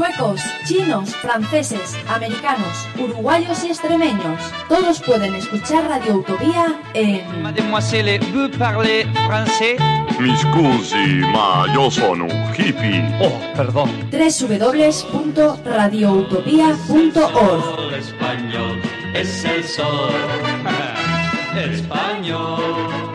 Suecos, chinos, franceses, americanos, uruguayos y extremeños. Todos pueden escuchar Radio Utopía en... Mademoiselle, vous parlez français? Mi scusi, ma yo sono un hippie. Oh, perdón. www.radioutopía.org español es el sol. español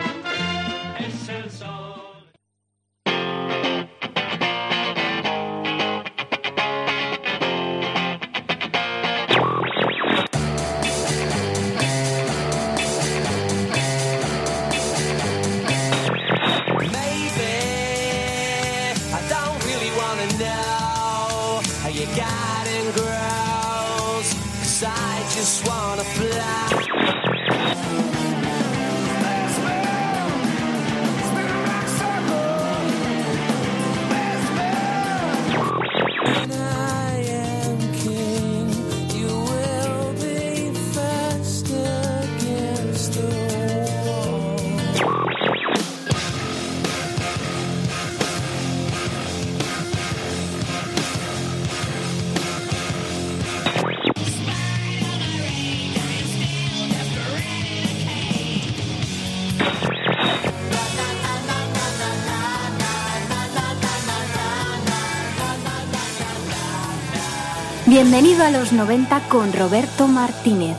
Bienvenido a los 90 con Roberto Martínez.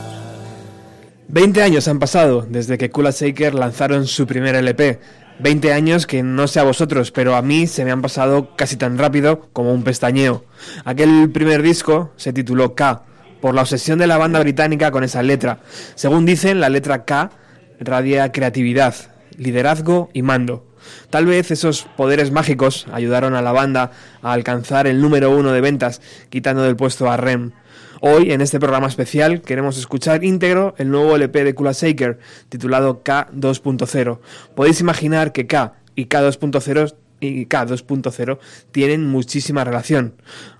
20 años han pasado desde que Kula Shaker lanzaron su primer LP. 20 años que no sé a vosotros, pero a mí se me han pasado casi tan rápido como un pestañeo. Aquel primer disco se tituló K, por la obsesión de la banda británica con esa letra. Según dicen, la letra K radia creatividad, liderazgo y mando. Tal vez esos poderes mágicos ayudaron a la banda a alcanzar el número uno de ventas, quitando del puesto a Rem. Hoy, en este programa especial, queremos escuchar íntegro el nuevo LP de Kula Shaker, titulado K 2.0. Podéis imaginar que K y K 2.0 y K 2.0 tienen muchísima relación.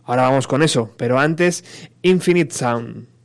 Ahora vamos con eso, pero antes, Infinite Sound.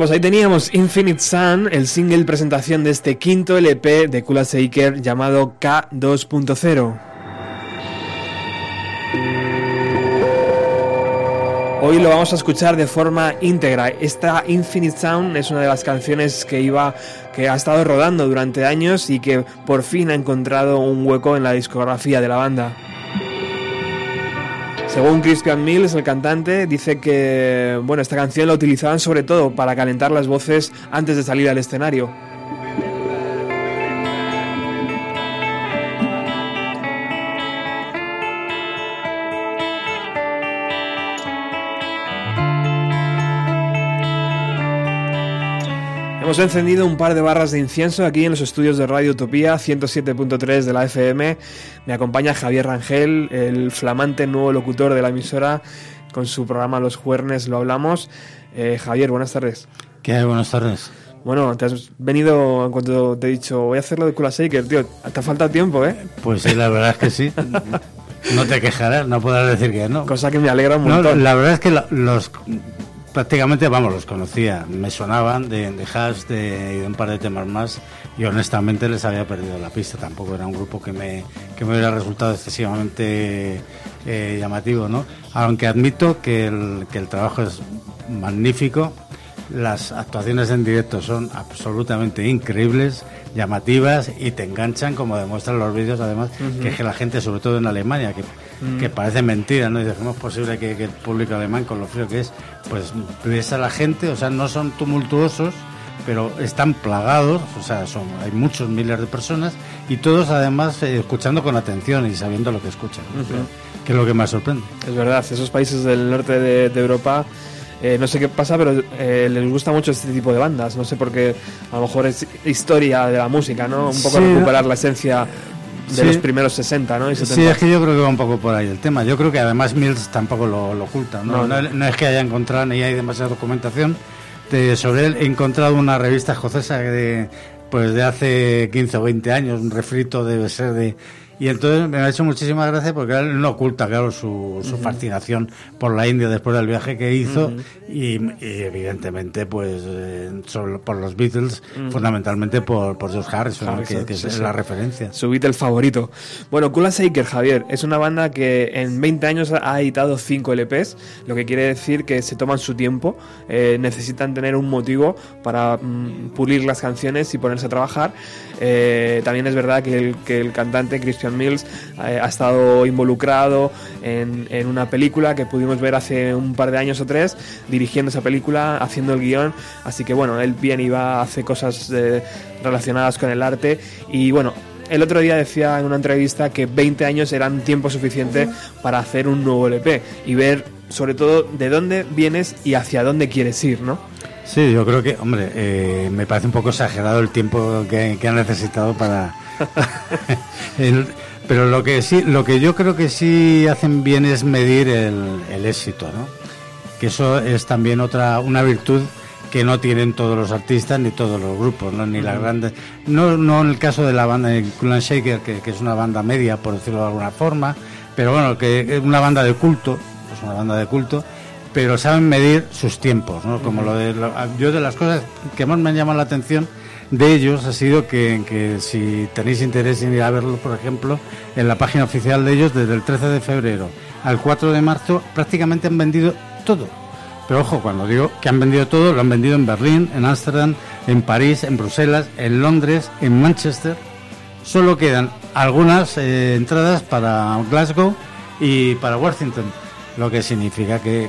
Pues ahí teníamos Infinite Sun, el single presentación de este quinto LP de Kula Shaker llamado K2.0. Hoy lo vamos a escuchar de forma íntegra. Esta Infinite Sound es una de las canciones que iba que ha estado rodando durante años y que por fin ha encontrado un hueco en la discografía de la banda. Según Christian Mills, el cantante, dice que bueno, esta canción la utilizaban sobre todo para calentar las voces antes de salir al escenario. Hemos encendido un par de barras de incienso aquí en los estudios de Radio Utopía 107.3 de la FM. Me acompaña Javier Rangel, el flamante nuevo locutor de la emisora, con su programa Los Juernes lo hablamos. Eh, Javier, buenas tardes. ¿Qué hay? Buenas tardes. Bueno, te has venido en cuanto te he dicho, voy a hacerlo de Kula Shaker, tío. Te ha faltado tiempo, ¿eh? Pues sí, la verdad es que sí. No te quejarás, no podrás decir que no. Cosa que me alegra un No, montón. la verdad es que los prácticamente, vamos, los conocía, me sonaban de, de Hash de, y de un par de temas más y honestamente les había perdido la pista. Tampoco era un grupo que me, que me hubiera resultado excesivamente eh, llamativo, ¿no? Aunque admito que el, que el trabajo es magnífico, las actuaciones en directo son absolutamente increíbles, llamativas y te enganchan, como demuestran los vídeos, además, que es que la gente, sobre todo en Alemania, que, que parece mentira, ¿no? Dice, ¿cómo es posible que, que el público alemán, con lo frío que es, pues ves a la gente, o sea, no son tumultuosos, pero están plagados, o sea, son, hay muchos miles de personas y todos además eh, escuchando con atención y sabiendo lo que escuchan, ¿no? que es lo que más sorprende. Es verdad, esos países del norte de, de Europa, eh, no sé qué pasa, pero eh, les gusta mucho este tipo de bandas. No sé por qué, a lo mejor es historia de la música, ¿no? Un poco Sí, recuperar la esencia de Sí. los primeros 60, ¿no? Y 70. Sí, es que yo creo que va un poco por ahí el tema. Yo creo que además Mills tampoco lo, lo oculta. ¿no? No, No, no. es que haya encontrado ni hay demasiada documentación de- sobre él. He encontrado una revista escocesa de, pues de hace 15 o 20 años, un refrito debe ser de... Y entonces me ha hecho muchísima gracia porque él no oculta, claro, su, su fascinación por la India después del viaje que hizo y, y evidentemente pues eh, sobre- por los Beatles, fundamentalmente por, por George Harrison, Harrison, que, que sí, es sí. la referencia. Su Beatle favorito. Bueno, Kula Shaker, Javier, es una banda que en 20 años ha editado 5 LPs, lo que quiere decir que se toman su tiempo, eh, necesitan tener un motivo para mm, pulir las canciones y ponerse a trabajar. Eh, también es verdad que el, que el cantante Christian Mills eh, ha estado involucrado en, en una película que pudimos ver hace un par de años o tres, dirigiendo esa película, haciendo el guion, así que bueno, él bien iba, hace cosas eh, relacionadas con el arte y bueno, el otro día decía en una entrevista que 20 años eran tiempo suficiente para hacer un nuevo LP y ver sobre todo de dónde vienes y hacia dónde quieres ir, ¿no? Sí, yo creo que, hombre, eh, me parece un poco exagerado el tiempo que, que han necesitado para. el- pero lo que sí, lo que yo creo que sí hacen bien es medir el, el éxito, ¿no? Que eso es también otra una virtud que no tienen todos los artistas ni todos los grupos, ¿no? Ni las grandes. No, no en el caso de la banda de Cool Shaker, que, que es una banda media, por decirlo de alguna forma, pero bueno, que es una banda de culto, es una banda de culto, pero saben medir sus tiempos, ¿no? Como lo de lo- yo de las cosas que más me han llamado la atención de ellos ha sido que, si tenéis interés en ir a verlo, por ejemplo, en la página oficial de ellos desde el 13 de febrero al 4 de marzo prácticamente han vendido todo. Pero ojo, cuando digo que han vendido todo, lo han vendido en Berlín, en Ámsterdam, en París, en Bruselas, en Londres, en Manchester. Solo quedan algunas eh, entradas para Glasgow y para Washington, lo que significa que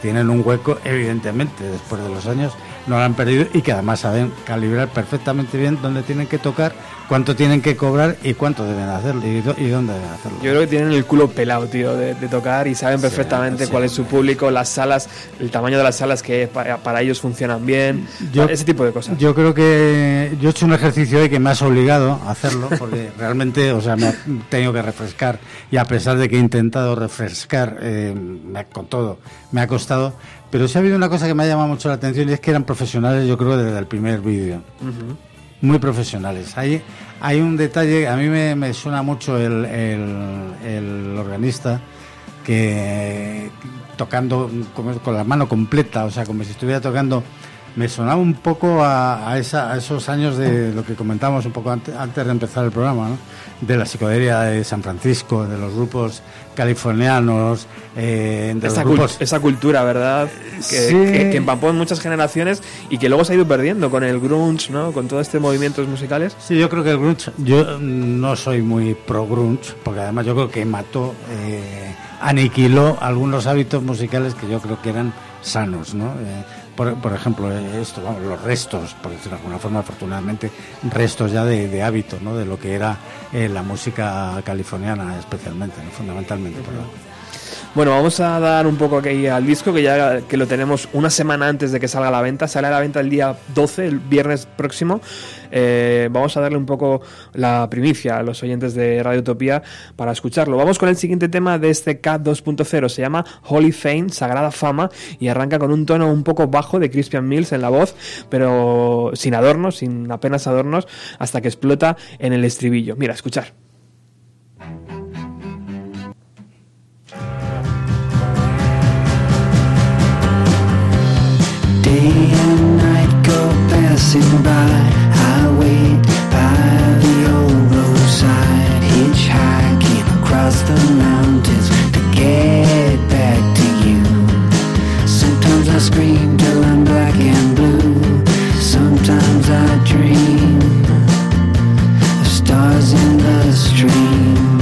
tienen un hueco, evidentemente, después de los años, no lo han perdido y que además saben calibrar perfectamente bien dónde tienen que tocar, cuánto tienen que cobrar y cuánto deben hacerlo y, y dónde deben hacerlo. Yo creo que tienen el culo pelado, tío, de, de tocar y saben perfectamente sí. cuál es su público, las salas, el tamaño de las salas que para, para ellos funcionan bien, Yo- ese tipo de cosas. Yo creo que yo he hecho un ejercicio hoy que me has obligado a hacerlo, porque realmente, o sea, me he tenido que refrescar y a pesar de que he intentado refrescar eh, con todo, me ha costado. Pero sí ha habido una cosa que me ha llamado mucho la atención y es que eran profesionales, yo creo, desde el primer vídeo. Muy profesionales. Hay, hay un detalle, a mí me, me suena mucho el, el- el organista que tocando con la mano completa, o sea, como si estuviera tocando me sonaba un poco a, a esa- a esos años de lo que comentábamos un poco antes, antes de empezar el programa, ¿no? De la psicodelia de San Francisco, de los grupos californianos, eh, de Esa, los esa cultura, ¿verdad? Que, Sí. que, que empapó en muchas generaciones y que luego se ha ido perdiendo con el grunge, ¿no? Con todo este movimientos musicales. Sí, yo creo que el grunge, yo mm, no soy muy pro grunge, porque además yo creo que mató, eh, aniquiló algunos hábitos musicales que yo creo que eran sanos, ¿no? Eh, por, ejemplo, eh, esto, vamos, los restos, por decirlo de alguna forma, afortunadamente, restos ya de, hábito, ¿no? De lo que era eh, la música californiana, especialmente, ¿no? fundamentalmente. Bueno, vamos a dar un poco aquí al disco que ya que lo tenemos una semana antes de que salga a la venta. Sale a la venta el día 12, el viernes próximo. Eh, vamos a darle un poco la primicia a los oyentes de Radio Utopía para escucharlo. Vamos con el siguiente tema de este Cat 2.0. Se llama Holy Fame, Sagrada Fama, y arranca con un tono un poco bajo de Crispian Mills en la voz, pero sin adornos, sin apenas adornos, hasta que explota en el estribillo. Mira, escuchar. Passing by. I wait by the old roadside, hitchhiking across the mountains to get back to you. Sometimes I scream till I'm black and blue. Sometimes I dream of stars in the stream.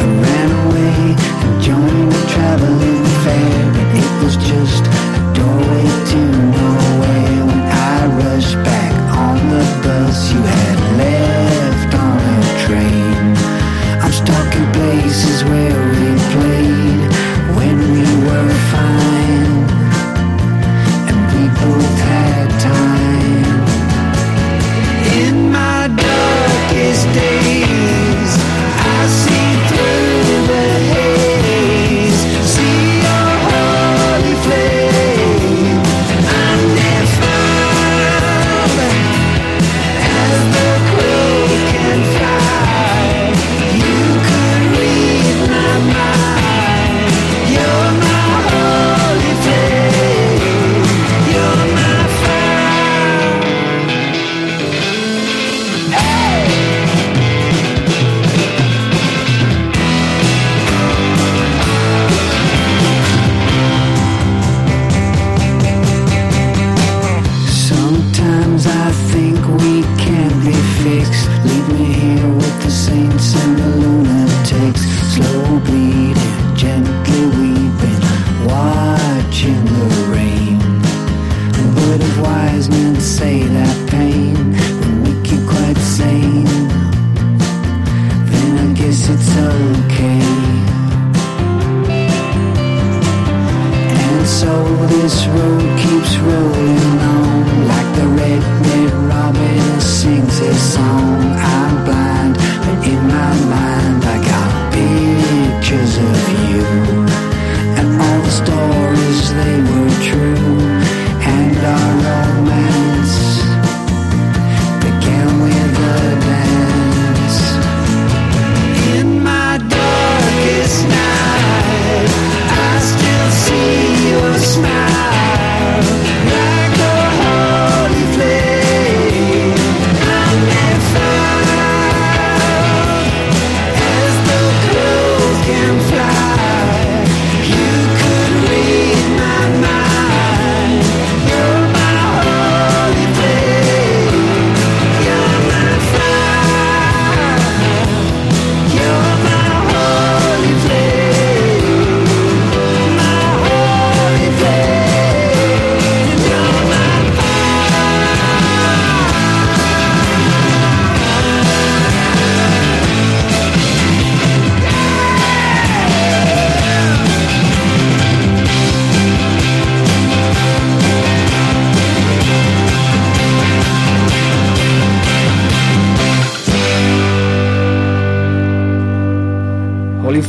I ran away and joined a traveling fair, it was just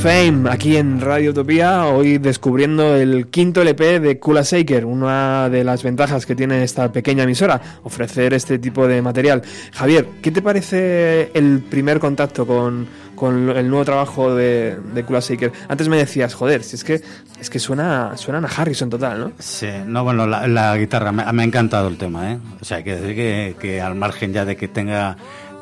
Fame, aquí en Radio Utopía, hoy descubriendo el quinto LP de Kula Shaker, una de las ventajas que tiene esta pequeña emisora, ofrecer este tipo de material. Javier, ¿qué te parece el primer contacto con, con el nuevo trabajo de, de Kula Shaker? Antes me decías, joder, si es que es que suena, suenan a Harrison total, ¿no? Sí, no, bueno, la, guitarra, me, me ha encantado el tema, ¿eh? O sea, hay que decir que, que al margen ya de que tenga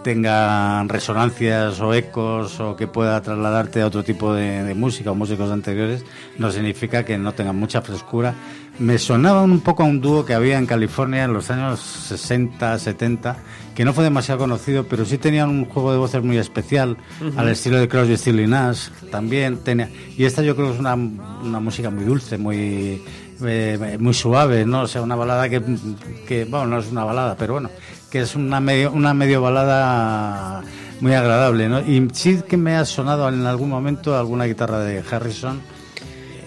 tenga resonancias o ecos o que pueda trasladarte a otro tipo de, de música o músicos anteriores, no significa que no tenga mucha frescura. Me sonaba un poco a un dúo que había en California en los años 60, 70, que no fue demasiado conocido, pero sí tenían un juego de voces muy especial, Ujú. al estilo de Crosby, Stills y Nash, también tenía... Y esta yo creo que es una, una música muy dulce, muy eh, muy suave, ¿no? O sea, una balada que, que, bueno, no es una balada, pero bueno, que es una medio, una medio balada muy agradable, ¿no? Y sí que me ha sonado en algún momento alguna guitarra de Harrison,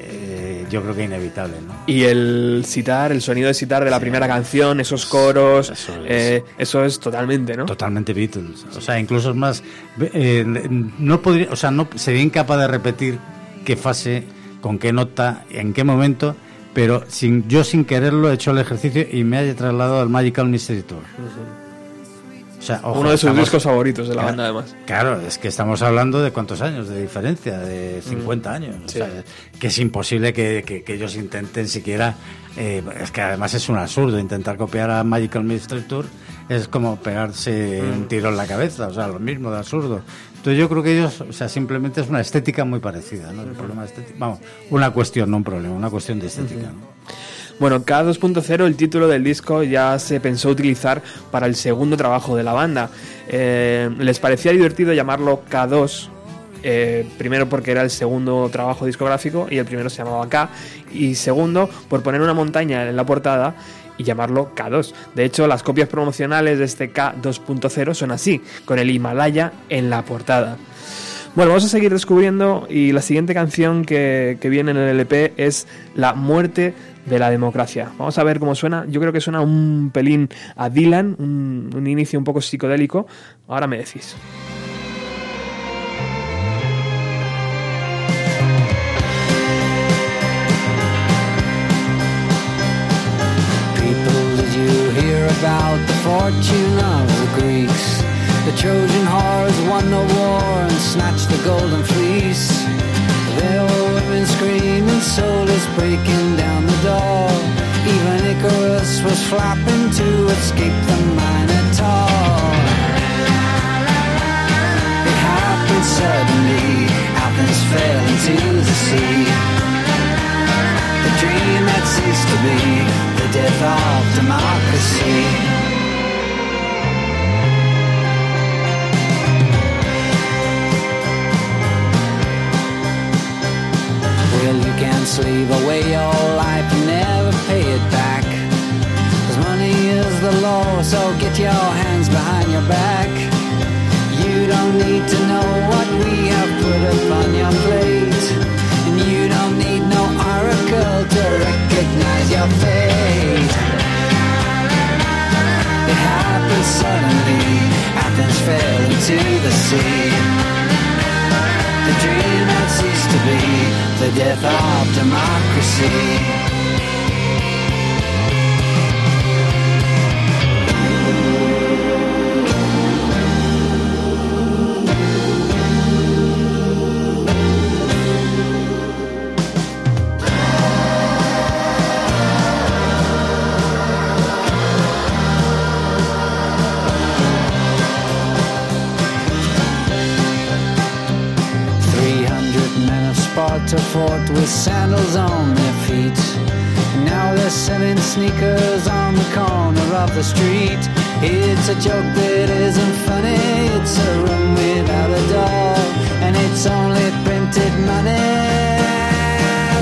eh, yo creo que inevitable, ¿no? Y el sitar, el sonido de sitar de la primera canción, esos coros, Eso es. eh, eso es totalmente, ¿no? Totalmente Beatles. O sea, incluso es más, eh, no podría, o sea, no sería incapaz de repetir qué fase, con qué nota, en qué momento, pero sin, yo sin quererlo he hecho el ejercicio y me ha trasladado al Magical Mystery Tour. O sea, ojo, Uno de sus estamos- discos favoritos de la Claro, banda, además. Claro, es que estamos hablando de cuántos años de diferencia, de 50 años. O sea, que es imposible que, que- que ellos intenten siquiera. eh, es que además es un absurdo intentar copiar a Magical Mystery Tour. Es como pegarse un tiro en la cabeza, o sea, lo mismo de absurdo. Entonces yo creo que ellos, o sea, simplemente es una estética muy parecida, ¿no? El problema estético, vamos, una cuestión, no un problema, una cuestión de estética. ¿no? Bueno, K2.0, el título del disco ya se pensó utilizar para el segundo trabajo de la banda. Eh, les parecía divertido llamarlo K2, eh, primero porque era el segundo trabajo discográfico y el primero se llamaba K, y segundo por poner una montaña en la portada y llamarlo K2. De hecho, las copias promocionales de este K2.0 son así, con el Himalaya en la portada. Bueno, vamos a seguir descubriendo y la siguiente canción que, que viene en el LP es La muerte de la democracia. Vamos a ver cómo suena. Yo creo que suena un pelín a Dylan, un, un inicio un poco psicodélico. Ahora me decís. About the fortune of the Greeks? The Trojan horse won the war and snatched the golden fleece. There were women screaming, soldiers breaking down door. Even Icarus was flapping to escape the Minotaur. It happened suddenly, Athens fell into the sea. The dream had ceased to be the death of democracy. Well, you can slave away your life and never pay it back. Cause money is the law, so get your hands behind your back. You don't need to know what we have put upon your plate. And you don't need no oracle to recognize your fate. It happened suddenly, Athens fell into the sea. Dream had ceased to be the death of democracy. Of Fort with sandals on their feet. Now they're selling sneakers on the corner of the street. It's a joke that isn't funny. It's a room without a door, and it's only printed money.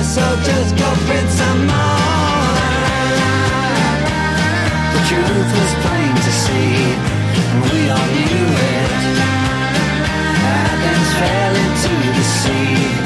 So just go print some more. The truth was plain to see, and we all knew it. Athens fell into the sea.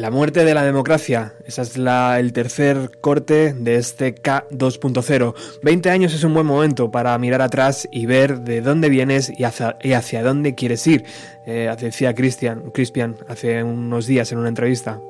La muerte de la democracia, ese es la, el tercer corte de este K2.0. 20 años es un buen momento para mirar atrás y ver de dónde vienes y hacia, y hacia dónde quieres ir, eh, decía Christian, Crispian hace unos días en una entrevista.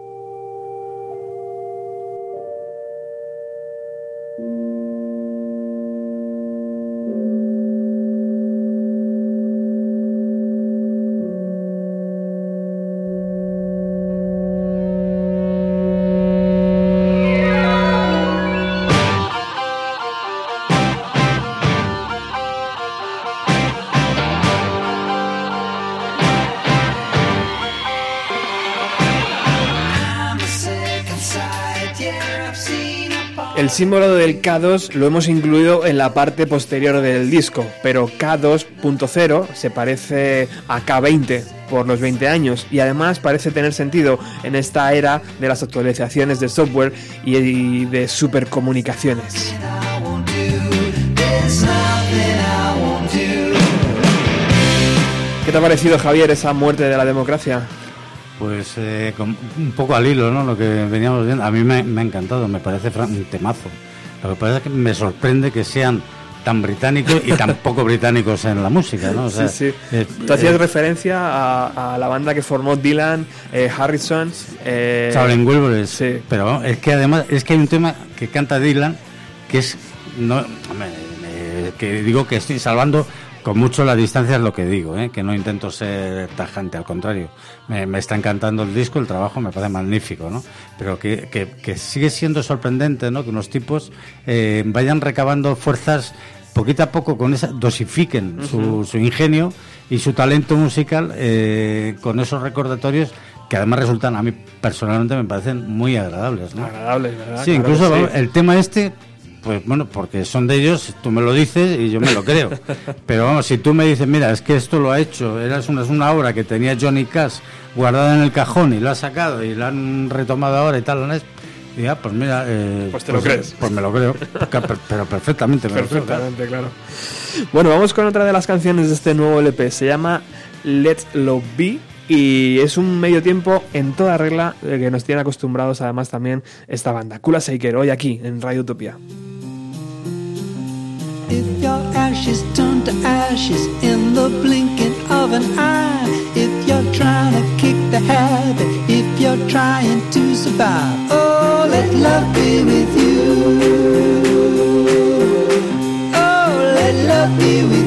Símbolo del K2 lo hemos incluido en la parte posterior del disco, pero K2.0 se parece a K20 por los 20 años y además parece tener sentido en esta era de las actualizaciones de software y de supercomunicaciones. ¿Qué te ha parecido, Javier, esa muerte de la democracia? Pues eh, con- un poco al hilo, ¿no? Lo que veníamos viendo. A mí me, me ha encantado, me parece un temazo. Lo que pasa es que me sorprende que sean tan británicos y tan poco británicos en la música, ¿no? O sea, sí, sí. eh, Tú hacías eh, referencia a, a la banda que formó Dylan, eh, Harrison, eh, Traveling Wilburys. sí. Pero vamos, es que además es que hay un tema que canta Dylan que es no que digo que estoy salvando con mucho la distancia es lo que digo, ¿eh? que no intento ser tajante, al contrario. Me, me está encantando el disco, el trabajo me parece magnífico, ¿no? Pero que, que- que sigue siendo sorprendente, ¿no? Que unos tipos eh, vayan recabando fuerzas poquito a poco con esa dosifiquen su, su ingenio y su talento musical eh, con esos recordatorios que además resultan a mí personalmente me parecen muy agradables ¿no? Agradables, ¿verdad? sí incluso sí. el tema este pues bueno porque son de ellos tú me lo dices y yo me lo creo pero vamos si tú me dices mira es que esto lo ha hecho era una, es una obra que tenía Johnny Cash guardada en el cajón y lo ha sacado y la han retomado ahora y tal ya, pues mira eh, Pues te lo crees. pues me lo creo pero perfectamente me lo creo, claro. Perfectamente, claro. Bueno, vamos con otra de las canciones de este nuevo LP. Se llama Let's Love Be. Y es un medio tiempo en toda regla eh, que nos tiene acostumbrados además también esta banda. Kula Shaker, hoy aquí en Radio Utopía. If your ashes turn to ashes in the blinking of an eye, if you're trying to kick the habit, if you're trying to survive, oh, let love be with you. Oh, let love be with you.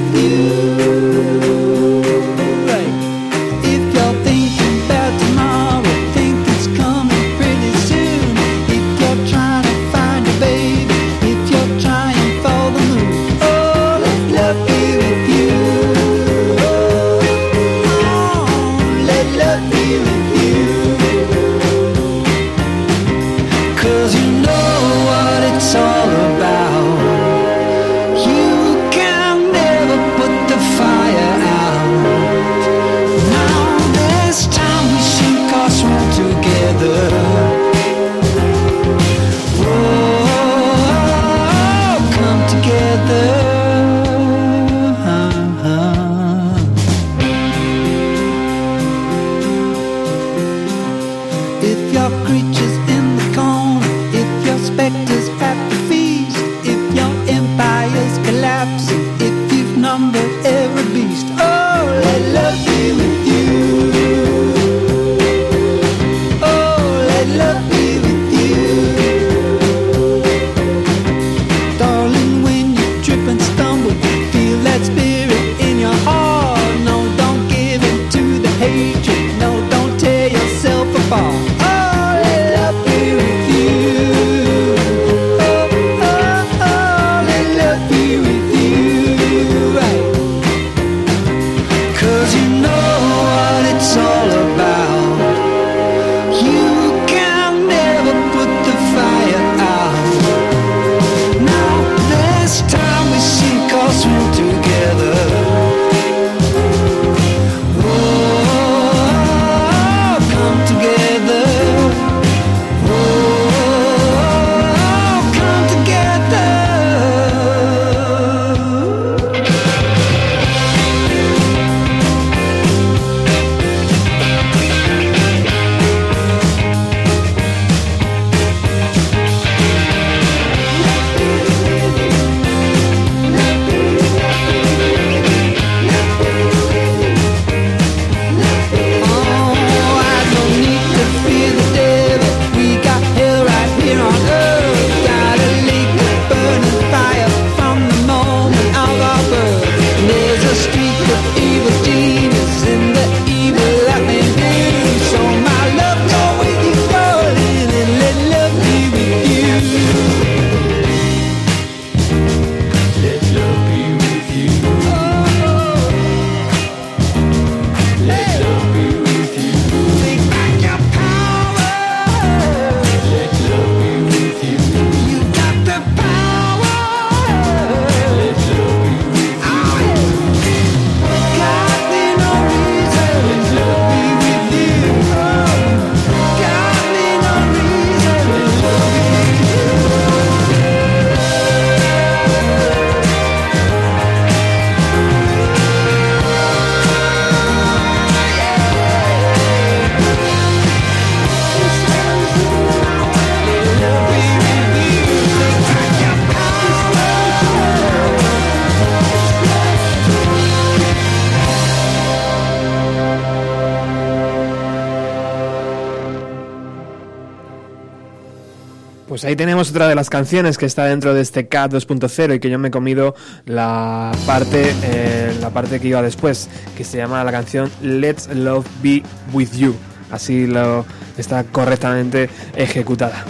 Ahí tenemos otra de las canciones que está dentro de este Cat 2.0 y que yo me he comido la parte, eh, la parte que iba después, que se llama la canción Let's Love Be With You. Así lo está correctamente ejecutada.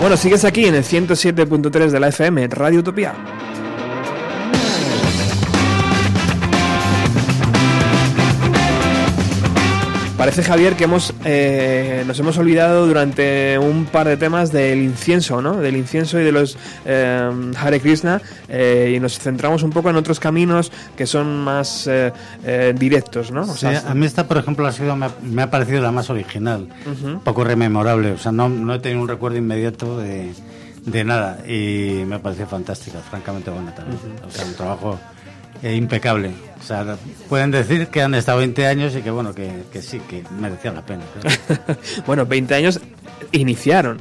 Bueno, sigues aquí en el 107.3 de la FM, Radio Utopía. Parece, Javier, que hemos eh, nos hemos olvidado durante un par de temas del incienso, ¿no? Del incienso y de los eh, Hare Krishna eh, y nos centramos un poco en otros caminos que son más eh, directos, ¿no? O Sí, sea, a mí esta, por ejemplo, ha sido, me, ha, me ha parecido la más original, poco rememorable. O sea, no, no he tenido un recuerdo inmediato de, de nada y me ha parecido fantástica, francamente buena también. O sea, un trabajo eh, impecable. O sea, pueden decir que han estado 20 años y que, bueno, que, que sí, que merecía la pena. claro. bueno, 20 años iniciaron.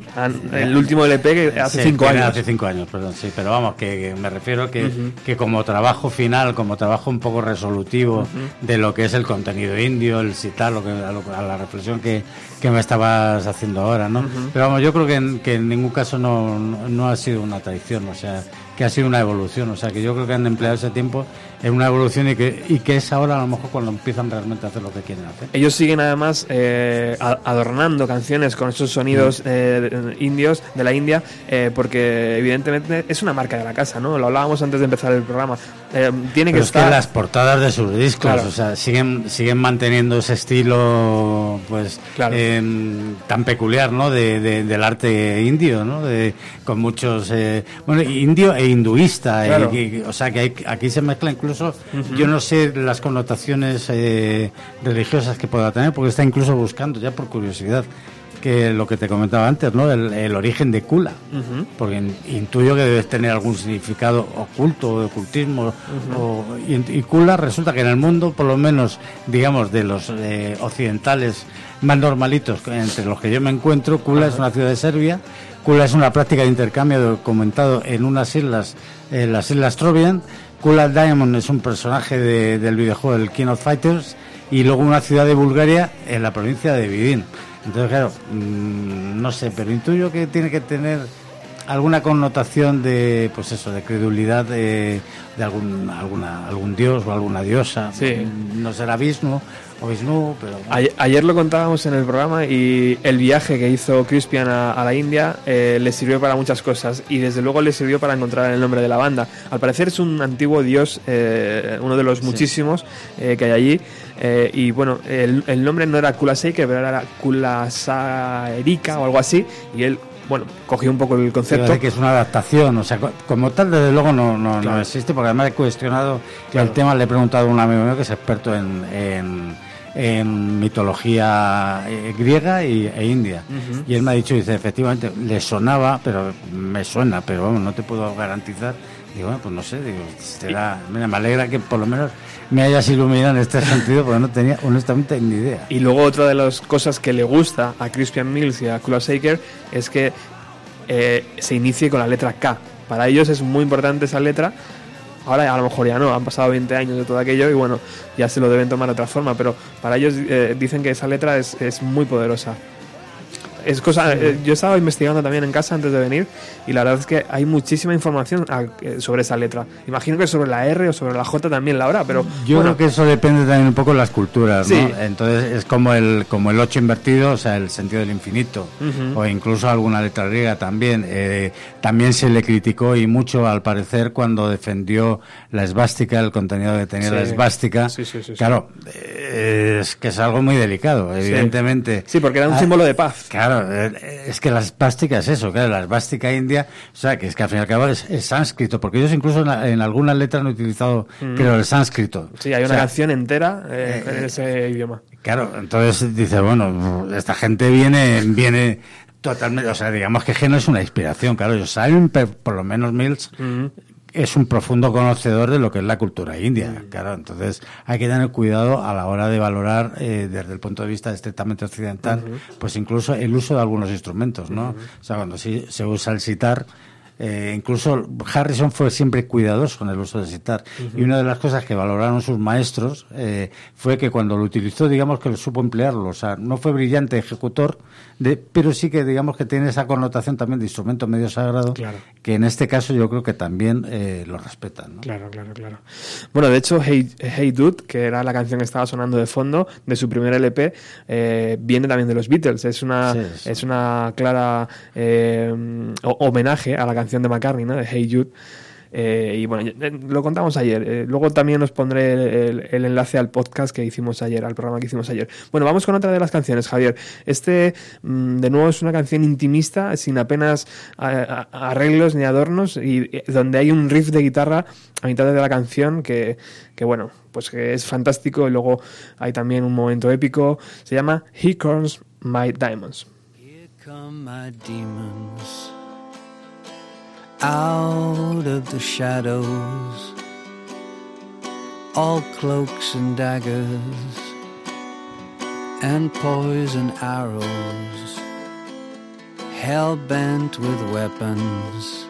El último LP que hace Sí, 5 tiene años. Hace cinco años, perdón, sí, pero vamos, que, que me refiero que, que como trabajo final, como trabajo un poco resolutivo de lo que es el contenido indio, el citar, lo que, a, lo- a la reflexión que, que me estabas haciendo ahora, ¿no? Pero vamos, yo creo que en, que en ningún caso no, no, no ha sido una traición, o sea, que ha sido una evolución, o sea, que yo creo que han empleado ese tiempo en una evolución y que, y que es ahora a lo mejor cuando empiezan realmente a hacer lo que quieren hacer. Ellos siguen además eh, adornando canciones con esos sonidos eh, de- indios de la India, eh, porque evidentemente es una marca de la casa, ¿no? Lo hablábamos antes de empezar el programa. Eh, tiene que Pero es que estar. las portadas de sus discos, Claro. o sea, siguen, siguen manteniendo ese estilo, pues, em, tan peculiar, ¿no? De, de- del arte indio, ¿no? De, con muchos, eh, bueno, indio e hinduista, Claro. y- y- o sea, que hay- aquí se mezcla incluso, Yo no sé las connotaciones eh, religiosas que pueda tener, porque está incluso buscando, ya por curiosidad, que lo que te comentaba antes, ¿no? El, el origen de Kula porque in- intuyo que debe tener algún significado oculto, de ocultismo. o- y, y Kula resulta que en el mundo, por lo menos, digamos, de los eh, occidentales más normalitos, entre los que yo me encuentro, Kula es una ciudad de Serbia. Kula es una práctica de intercambio documentado en unas islas, en las islas Trovian. Kula Diamond es un personaje de- del videojuego del King of Fighters y luego una ciudad de Bulgaria en la provincia de Vidin. Entonces, claro, mm, no sé, pero intuyo que tiene que tener alguna connotación de, pues eso, de credulidad de, de algún, alguna, algún dios o alguna diosa. Sí. No será Vishnu o Vishnu, pero... Ayer, ayer lo contábamos en el programa y el viaje que hizo Crispian a, a la India eh, le sirvió para muchas cosas y desde luego le sirvió para encontrar el nombre de la banda. Al parecer es un antiguo dios, eh, uno de los muchísimos eh, que hay allí. eh, y bueno, el, el nombre no era Kulaseike, pero era Kulasaerika o algo así. Y él, bueno, cogió un poco el concepto. que es una adaptación, o sea, co- como tal, desde luego no, no, no Claro. existe, porque además he cuestionado Claro. el tema, le he preguntado a un amigo mío que es experto en, en, en mitología eh, griega y, e india, Ujú. y él me ha dicho, dice, efectivamente, le sonaba, pero me suena, pero vamos, no te puedo garantizar. Digo, bueno, pues no sé, digo, será, mira, me alegra que por lo menos me hayas iluminado en este sentido, porque no tenía honestamente ni idea. Y luego otra de las cosas que le gusta a Crispian Mills y a Kula Shaker es que eh, se inicie con la letra K. Para ellos es muy importante esa letra. Ahora a lo mejor ya no, han pasado 20 años de todo aquello y bueno, ya se lo deben tomar de otra forma, pero para ellos eh, dicen que esa letra es, es muy poderosa. Es cosa, eh, yo estaba investigando también en casa antes de venir y la verdad es que hay muchísima información a- eh, sobre esa letra. Imagino que sobre la R o sobre la J también la habrá, pero Yo bueno, creo que eso depende también un poco de las culturas, Sí. ¿no? Entonces es como el como el 8 invertido, o sea, el sentido del infinito, Ujú. o incluso alguna letra griega también. Eh, también se le criticó y mucho, al parecer, cuando defendió la esvástica, el contenido que tenía Sí. la esvástica. Sí, sí, sí, sí. Claro, eh, es que es algo muy delicado, evidentemente. Sí, porque era un Ah, símbolo de paz. Claro, eh, es que la esvástica es eso, claro, la esvástica india, o sea, que es que al fin y al cabo es, es sánscrito, porque ellos incluso en, algunas letras han utilizado, Mm. creo, el sánscrito. Sí, hay O una sea, canción entera eh, en ese idioma. Claro, entonces dice, bueno, esta gente viene, viene totalmente, o sea, digamos que Geno es una inspiración, claro, ellos saben, pero por lo menos Mills es un profundo conocedor de lo que es la cultura india, claro, entonces hay que tener cuidado a la hora de valorar eh, desde el punto de vista estrictamente occidental, pues incluso el uso de algunos instrumentos, ¿no? O sea, cuando sí, se usa el sitar, eh, incluso Harrison fue siempre cuidadoso en el uso del sitar. Y una de las cosas que valoraron sus maestros eh, fue que cuando lo utilizó, digamos que lo supo emplearlo. O sea, no fue brillante ejecutor, de, pero sí que digamos que tiene esa connotación también de instrumento medio sagrado, Claro. que en este caso yo creo que también eh, lo respetan. ¿no? Claro, claro, claro. Bueno, de hecho, Hey, hey Dude, que era la canción que estaba sonando de fondo de su primer LP, eh, viene también de los Beatles. Es una, Sí, sí. es una clara eh, ho- homenaje a la canción de McCartney, ¿no? De Hey Jude. Eh, y bueno, eh, lo contamos ayer. Eh, luego también os pondré el, el- enlace al podcast que hicimos ayer, al programa que hicimos ayer. Bueno, vamos con otra de las canciones, Javier. Este, mm, de nuevo, es una canción intimista, sin apenas arreglos ni adornos, y eh, donde hay un riff de guitarra a mitad de la canción que, que bueno, pues que es fantástico. Y luego hay también un momento épico. Se llama He Corns My Diamonds. Here come my demons out of the shadows, all cloaks and daggers and poison arrows, hell bent with weapons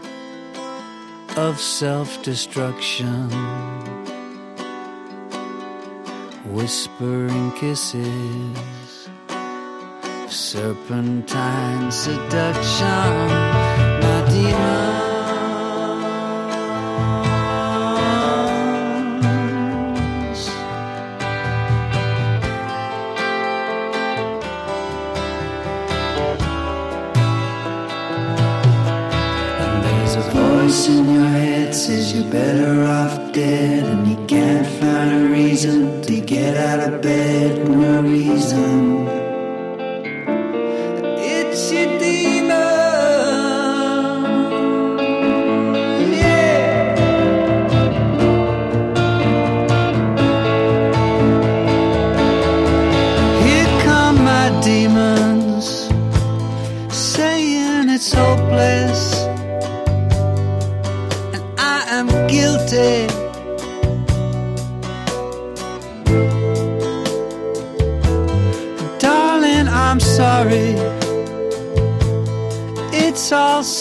of self destruction, whispering kisses serpentine seduction, my demons. Voice in your head says you're better off dead, and you can't find a reason to get out of bed. No reason.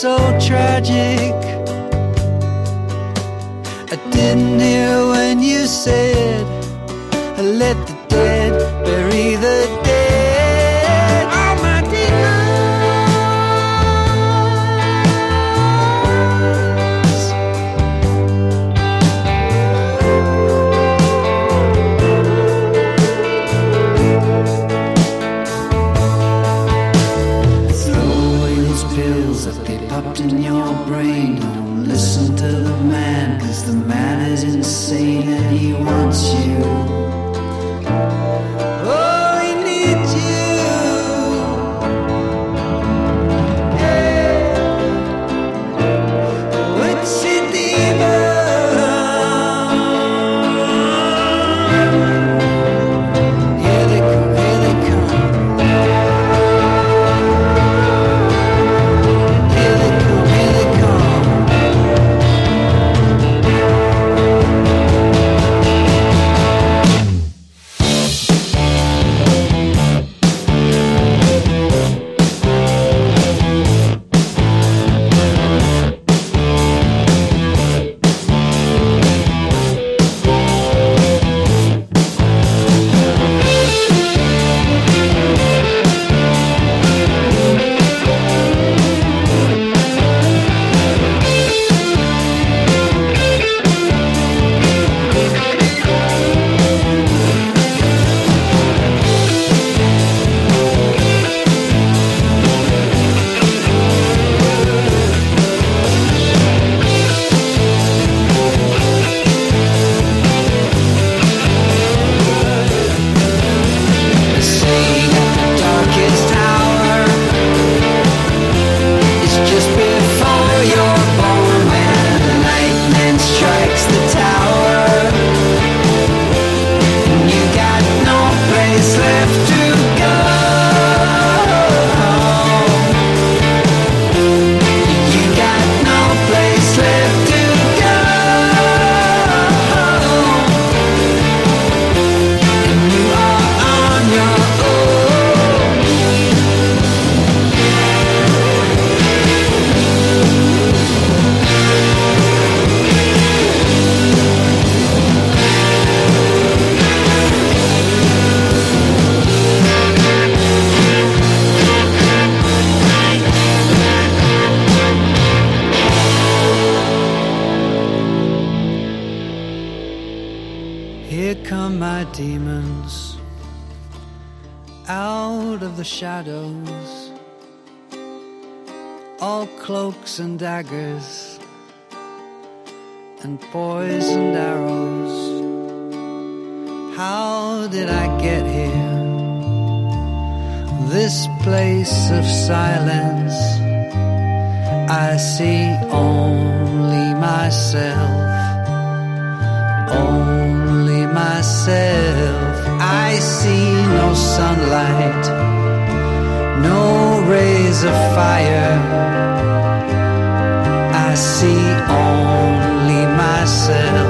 So tragic. I didn't hear when you said, I see only myself, only myself. I see no sunlight, no rays of fire. I see only myself,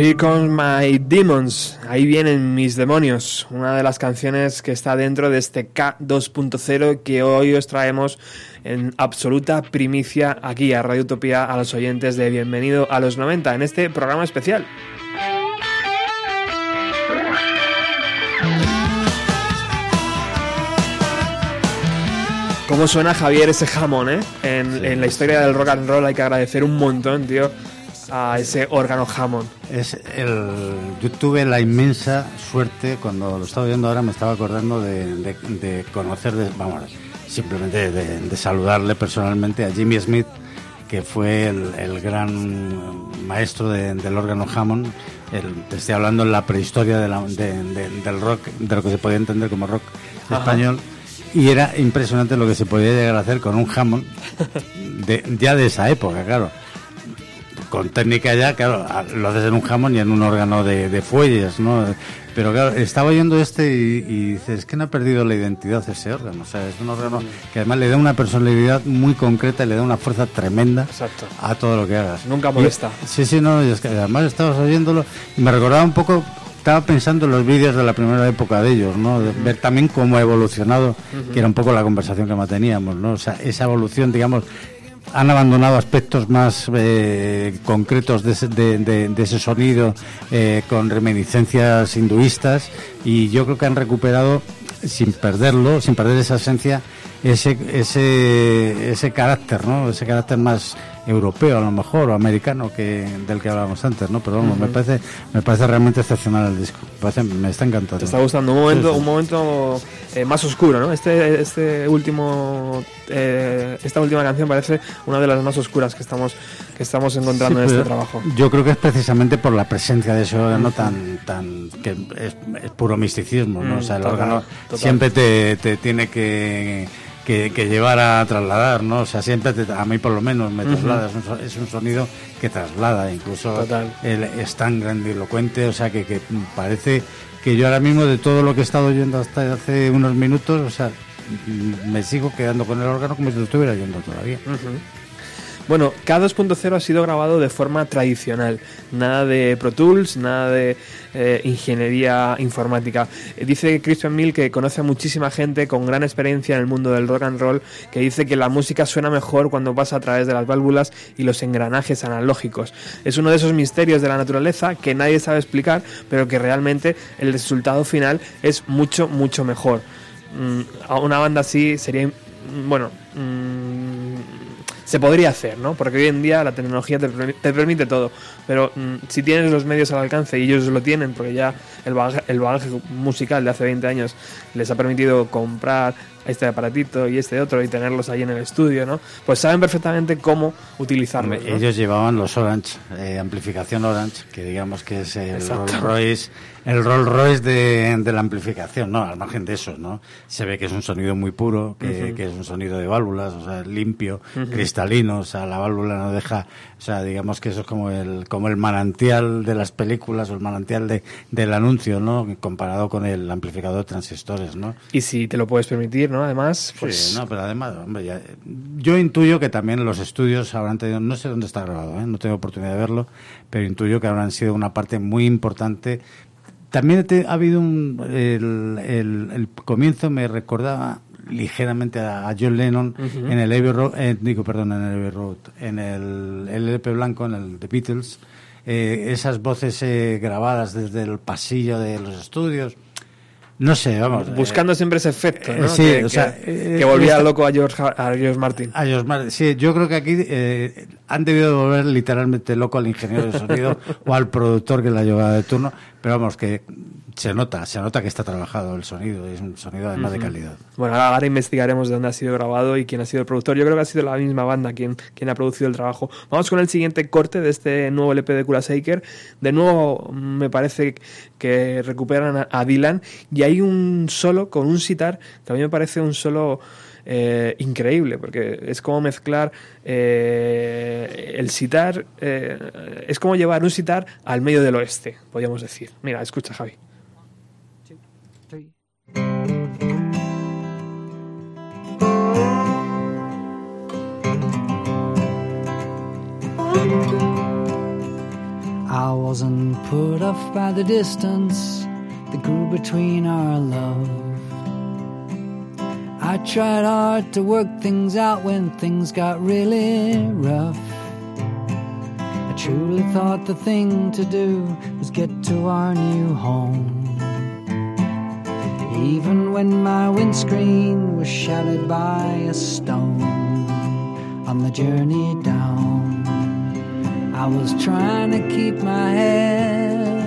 Here Comes My Demons, ahí vienen mis demonios, una de las canciones que está dentro de este K2.0 que hoy os traemos en absoluta primicia aquí a Radio Utopía a los oyentes de Bienvenido a los 90 en este programa especial. ¿Cómo suena Javier ese jamón, eh? En, en la historia del rock and roll hay que agradecer un montón, tío, a ese órgano Hammond. Es el, yo tuve la inmensa suerte, cuando lo estaba viendo ahora me estaba acordando de, de- de conocer, de- vamos, simplemente de, de saludarle personalmente a Jimmy Smith, que fue el, el gran maestro de- del órgano Hammond. El- te estoy hablando en la prehistoria la- de- de- del rock, de lo que se podía entender como rock Ajá. español. Y era impresionante lo que se podía llegar a hacer con un Hammond de- ya de esa época, claro con técnica ya, claro, lo haces en un jamón y en un órgano de, de fuelles, ¿no? Pero claro, estaba oyendo este y, y dices, es que no ha perdido la identidad ese órgano, o sea, es un órgano que además le da una personalidad muy concreta y le da una fuerza tremenda Exacto. a todo lo que hagas. Nunca Y- molesta. sí, sí, no, y es que además estabas oyéndolo y me recordaba un poco, estaba pensando en los vídeos de la primera época de ellos, ¿no? De ver también cómo ha evolucionado, que era un poco la conversación que manteníamos, ¿no? O sea, esa evolución, digamos, han abandonado aspectos más eh, concretos de ese, sonido eh, con reminiscencias hinduistas y yo creo que han recuperado sin perderlo, sin perder esa esencia, ese, ese, ese carácter, ¿no? Ese carácter más europeo a lo mejor o americano que del que hablábamos antes, ¿no? Pero vamos, me parece me parece realmente excepcional el disco. Me, parece- me está encantando. Te está gustando un momento, Sí, sí. un momento eh, más oscuro, ¿no? Este, este último, eh, esta última canción parece una de las más oscuras que estamos, que estamos encontrando Sí, en este trabajo. Yo creo que es precisamente por la presencia de ese órgano tan, tan que es, es puro misticismo, ¿no? Mm, o sea, el total, órgano total. siempre te, te tiene que, que, que llevar a trasladar, ¿no? O sea, siempre te- a mí por lo menos me traslada, es, un, so- es un sonido que traslada, incluso Total. el- es tan grandilocuente, o sea, que, que parece que yo ahora mismo de todo lo que he estado oyendo hasta hace unos minutos, o sea, me sigo quedando con el órgano como si lo estuviera oyendo todavía. Bueno, K2.0 ha sido grabado de forma tradicional, nada de Pro Tools, nada de eh, ingeniería informática. Eh, Dice Christian Mill que conoce a muchísima gente con gran experiencia en el mundo del rock and roll, que dice que la música suena mejor cuando pasa a través de las válvulas y los engranajes analógicos. Es uno de esos misterios de la naturaleza que nadie sabe explicar, pero que realmente el resultado final es mucho, mucho mejor. Mm, a una banda así sería, mm, bueno, mm, se podría hacer, ¿no? Porque hoy en día la tecnología te, permi- te permite todo. Pero mm, si tienes los medios al alcance y ellos lo tienen, porque ya el bagaje, el bagaje musical de hace 20 años les ha permitido comprar este aparatito y este otro y tenerlos ahí en el estudio, ¿no? Pues saben perfectamente cómo utilizarlos. Ellos llevaban los Orange, eh, amplificación Orange, que digamos que es el. Rolls Royce, el Rolls Royce de, de la amplificación, ¿no? Al margen de eso, ¿no? Se ve que es un sonido muy puro, que, es un sonido de válvulas, o sea, limpio, cristalino, o sea, la válvula no deja, o sea, digamos que eso es como el, como el manantial de las películas o el manantial de, del anuncio, ¿no? Comparado con el amplificador de transistores, ¿no? Y si te lo puedes permitir, ¿no? Además, pues... Sí, no, pero además, hombre, ya- yo intuyo que también los estudios habrán tenido, no sé dónde está grabado, ¿eh? no tengo oportunidad de verlo, pero intuyo que habrán sido una parte muy importante. También te- ha habido un, el, el- el comienzo me recordaba ligeramente a, a John Lennon en el Abbey Road, eh, digo, perdón, en el Abbey Road, en el LP blanco, en el The Beatles, eh, esas voces eh, grabadas desde el pasillo de los estudios. No sé, vamos. eh, Buscando siempre ese efecto, ¿no? eh, sí, que, o sea, que- eh, que volvía loco a George, Ha- a George Martin. a George Martin. Sí, yo creo que aquí eh, han debido de volver literalmente loco al ingeniero de sonido o al productor que la llevaba de turno, pero vamos, que se nota, se nota que está trabajado el sonido, es un sonido además de calidad. Bueno, ahora, ahora investigaremos de dónde ha sido grabado y quién ha sido el productor. Yo creo que ha sido la misma banda quien, quien ha producido el trabajo. Vamos con el siguiente corte de este nuevo LP de Kula Shaker. De nuevo, mm, me parece que recuperan a, a Dylan y hay un solo con un sitar que a mí me parece un solo eh, increíble porque es como mezclar eh, el sitar, eh, es como llevar un sitar al medio del oeste, podríamos decir. Mira, escucha, Javi. I wasn't put off by the distance that grew between our love. I tried hard to work things out when things got really rough. I truly thought the thing to do was get to our new home. Even when my windscreen was shattered by a stone on the journey down. I was trying to keep my head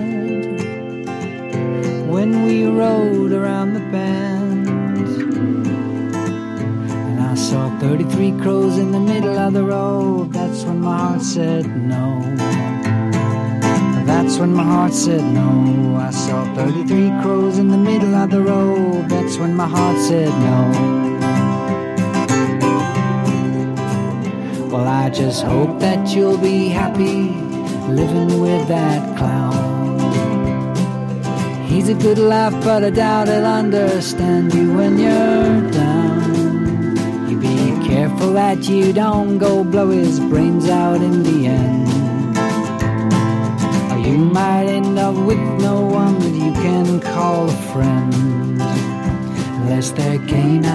when we rode around the bend. And I saw 33 crows in the middle of the road. That's when my heart said no. That's when my heart said no. I saw 33 crows in the middle of the road. That's when my heart said no. Well, I just hope that you'll be happy living with that clown. He's a good laugh, but I doubt he'll understand you when you're down. You be careful that you don't go blow his brains out in the end. You might end up with no one that you can call a friend. Unless they're canine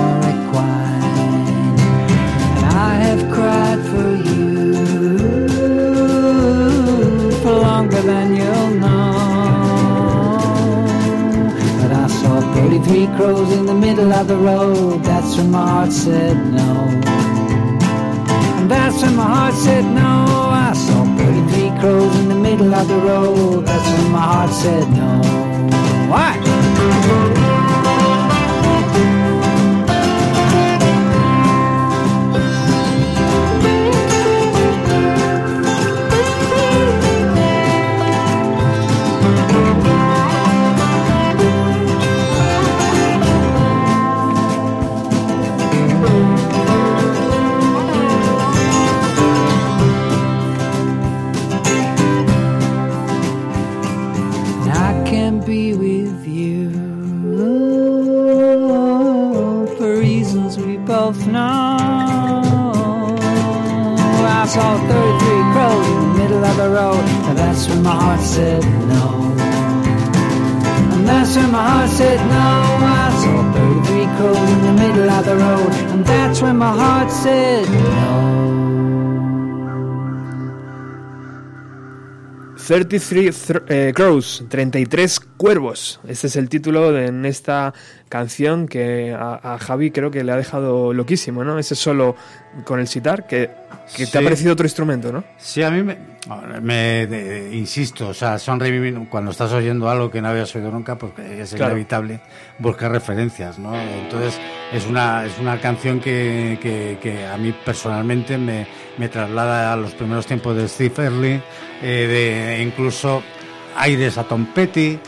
or equine. And I have cried for you for longer than you'll know. But I saw 33 crows in the middle of the road. That's when my heart said no. And that's when my heart said no. I saw 33 crows in the middle of the road. That's when my heart said no. Why? When my heart said no. I saw 33 crows in the middle of the road, and that's when my heart said no. 33 thr- eh, Crows, 33 cuervos. Este es el título de en esta canción que a, a Javi creo que le ha dejado loquísimo, ¿no? Ese solo con el sitar, que, que te ha parecido otro instrumento, ¿no? Sí, a mí me, me- de- insisto, o sea, son revivir- cuando estás oyendo algo que no habías oído nunca, pues es Claro. inevitable buscar referencias, ¿no? Entonces es una es una canción que, que, que a mí personalmente me, me traslada a los primeros tiempos de Steve Early, eh, de incluso aires a Tom Petty